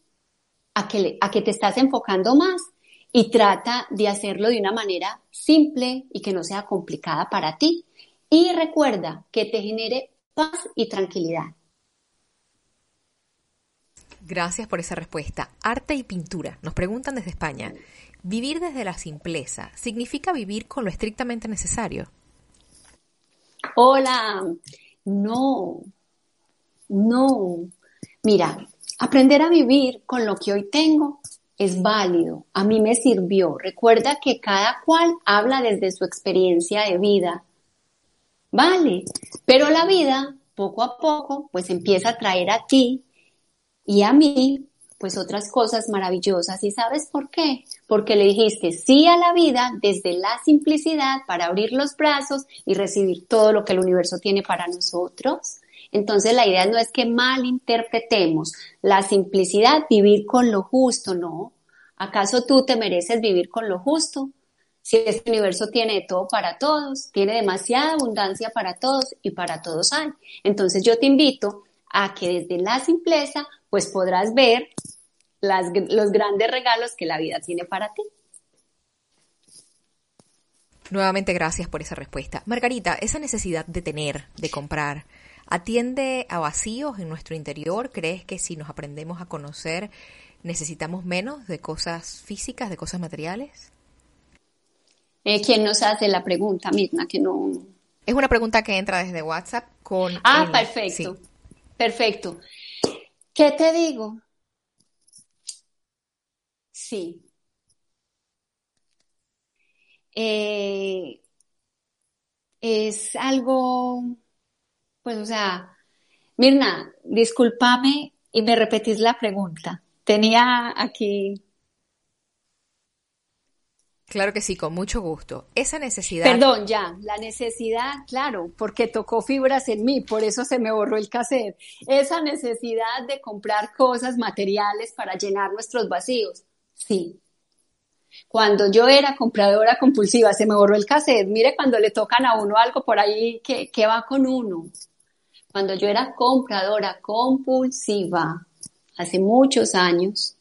a que, a que te estás enfocando más y trata de hacerlo de una manera simple y que no sea complicada para ti. Y recuerda que te genere paz y tranquilidad. Gracias por esa respuesta. Arte y pintura. Nos preguntan desde España. ¿Vivir desde la simpleza significa vivir con lo estrictamente necesario? Hola. No. No. Mira, aprender a vivir con lo que hoy tengo es válido. A mí me sirvió. Recuerda que cada cual habla desde su experiencia de vida. Vale. Pero la vida, poco a poco, pues empieza a traer a ti y a mí pues otras cosas maravillosas. ¿Y sabes por qué? Porque le dijiste sí a la vida desde la simplicidad para abrir los brazos y recibir todo lo que el universo tiene para nosotros. Entonces la idea no es que malinterpretemos la simplicidad, vivir con lo justo, no. ¿Acaso tú te mereces vivir con lo justo? Si este universo tiene todo para todos, tiene demasiada abundancia para todos y para todos hay. Entonces yo te invito a que desde la simpleza pues podrás ver los grandes regalos que la vida tiene para ti. Nuevamente gracias por esa respuesta. Margarita, esa necesidad de tener, de comprar, ¿atiende a vacíos en nuestro interior? ¿Crees que si nos aprendemos a conocer necesitamos menos de cosas físicas, de cosas materiales? Eh, ¿Quién nos hace la pregunta misma? Que no... Es una pregunta que entra desde WhatsApp con... Ah, perfecto. Perfecto. ¿Qué te digo? Sí. Eh, es algo, pues, o sea, Mirna, discúlpame y me repetís la pregunta. Tenía aquí Claro que sí, con mucho gusto. Esa necesidad. Perdón, ya, la necesidad, claro, porque tocó fibras en mí, por eso se me borró el cassette. Esa necesidad de comprar cosas materiales para llenar nuestros vacíos. Sí. Cuando yo era compradora compulsiva, se me borró el cassette. Mire cuando le tocan a uno algo por ahí que, que va con uno. Cuando yo era compradora compulsiva, hace muchos años,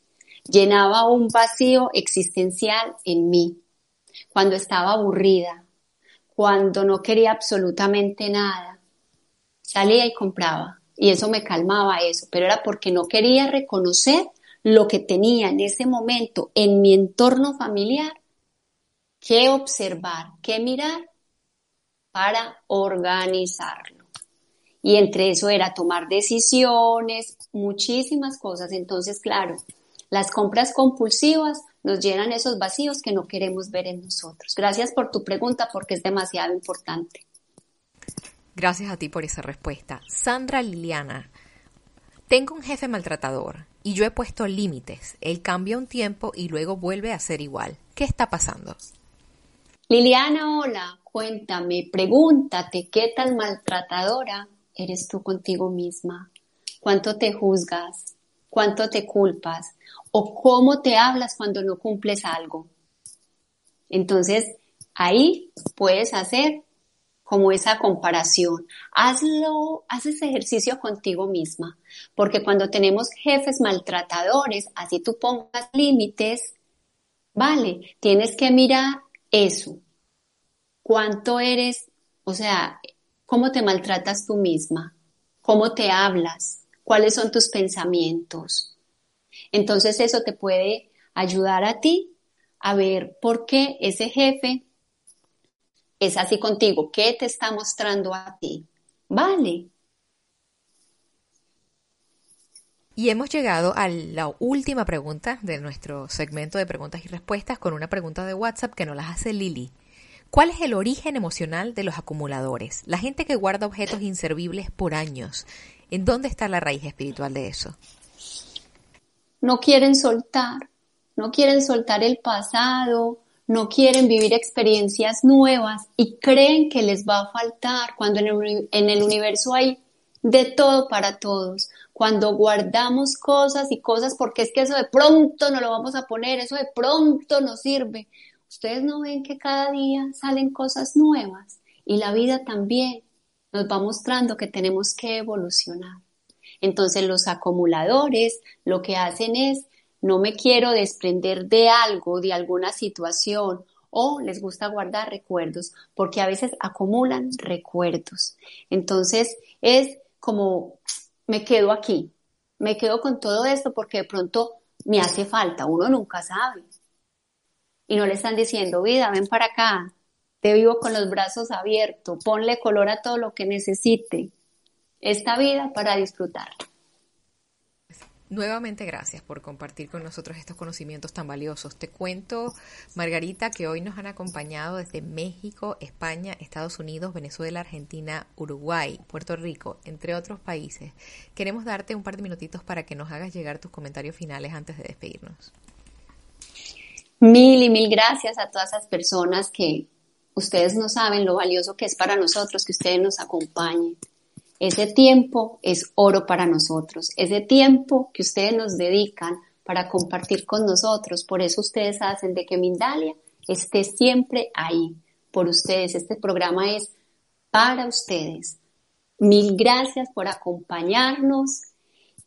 llenaba un vacío existencial en mí cuando estaba aburrida, cuando no quería absolutamente nada, salía y compraba. Y eso me calmaba eso, pero era porque no quería reconocer lo que tenía en ese momento en mi entorno familiar, que observar, que mirar para organizarlo. Y entre eso era tomar decisiones, muchísimas cosas. Entonces, claro, las compras compulsivas nos llenan esos vacíos que no queremos ver en nosotros. Gracias por tu pregunta porque es demasiado importante. Gracias a ti por esa respuesta. Sandra Liliana, tengo un jefe maltratador y yo he puesto límites. Él cambia un tiempo y luego vuelve a ser igual. ¿Qué está pasando? Liliana, hola, cuéntame, pregúntate, ¿qué tan maltratadora eres tú contigo misma? ¿Cuánto te juzgas? ¿Cuánto te culpas? O cómo te hablas cuando no cumples algo. Entonces, ahí puedes hacer como esa comparación. Hazlo, haz ese ejercicio contigo misma, porque cuando tenemos jefes maltratadores, así tú pongas límites, vale, tienes que mirar eso. ¿Cuánto eres? O sea, ¿cómo te maltratas tú misma? ¿Cómo te hablas? ¿Cuáles son tus pensamientos? Entonces eso te puede ayudar a ti a ver por qué ese jefe es así contigo, qué te está mostrando a ti. Vale. Y hemos llegado a la última pregunta de nuestro segmento de preguntas y respuestas con una pregunta de WhatsApp que nos las hace Lili. ¿Cuál es el origen emocional de los acumuladores? La gente que guarda objetos inservibles por años. ¿En dónde está la raíz espiritual de eso? No quieren soltar, no quieren soltar el pasado, no quieren vivir experiencias nuevas y creen que les va a faltar cuando en el, universo hay de todo para todos. Cuando guardamos cosas y cosas porque es que eso de pronto no lo vamos a poner, eso de pronto nos sirve. Ustedes no ven que cada día salen cosas nuevas y la vida también nos va mostrando que tenemos que evolucionar. Entonces los acumuladores lo que hacen es, no me quiero desprender de algo, de alguna situación, o les gusta guardar recuerdos, porque a veces acumulan recuerdos. Entonces es como, me quedo aquí, me quedo con todo esto porque de pronto me hace falta, uno nunca sabe. Y no le están diciendo, vida, ven para acá, te vivo con los brazos abiertos, ponle color a todo lo que necesite esta vida para disfrutar. Nuevamente gracias por compartir con nosotros estos conocimientos tan valiosos. Te cuento, Margarita, que hoy nos han acompañado desde México, España, Estados Unidos, Venezuela, Argentina, Uruguay, Puerto Rico, entre otros países. Queremos darte un par de minutitos para que nos hagas llegar tus comentarios finales antes de despedirnos. Mil y mil gracias a todas esas personas que ustedes no saben lo valioso que es para nosotros que ustedes nos acompañen. Ese tiempo es oro para nosotros, ese tiempo que ustedes nos dedican para compartir con nosotros, por eso ustedes hacen de que Mindalia esté siempre ahí, por ustedes. Este programa es para ustedes. Mil gracias por acompañarnos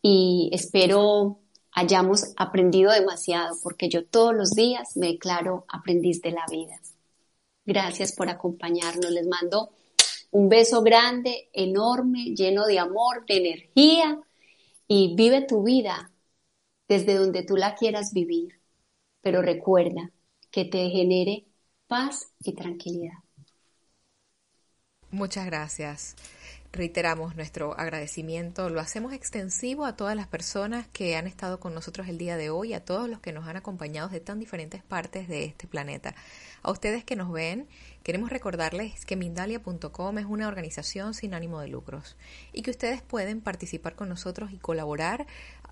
y espero hayamos aprendido demasiado, porque yo todos los días me declaro aprendiz de la vida. Gracias por acompañarnos. Les mando un beso grande, enorme, lleno de amor, de energía y vive tu vida desde donde tú la quieras vivir. Pero recuerda que te genere paz y tranquilidad. Muchas gracias. Reiteramos nuestro agradecimiento, lo hacemos extensivo a todas las personas que han estado con nosotros el día de hoy, a todos los que nos han acompañado de tan diferentes partes de este planeta. A ustedes que nos ven, queremos recordarles que Mindalia.com es una organización sin ánimo de lucros y que ustedes pueden participar con nosotros y colaborar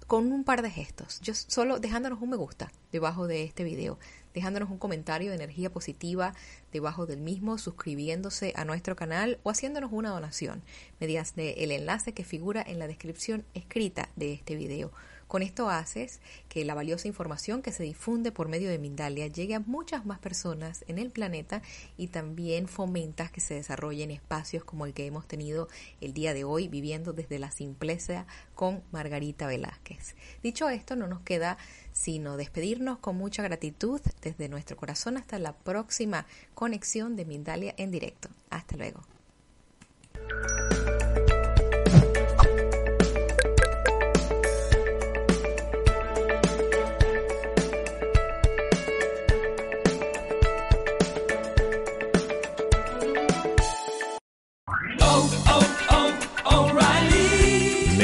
con un par de gestos, yo solo dejándonos un me gusta debajo de este video, dejándonos un comentario de energía positiva debajo del mismo, suscribiéndose a nuestro canal o haciéndonos una donación mediante el enlace que figura en la descripción escrita de este video. Con esto haces que la valiosa información que se difunde por medio de Mindalia llegue a muchas más personas en el planeta y también fomentas que se desarrollen espacios como el que hemos tenido el día de hoy viviendo desde la simpleza con Margarita Velázquez. Dicho esto, no nos queda sino despedirnos con mucha gratitud desde nuestro corazón hasta la próxima conexión de Mindalia en directo. Hasta luego.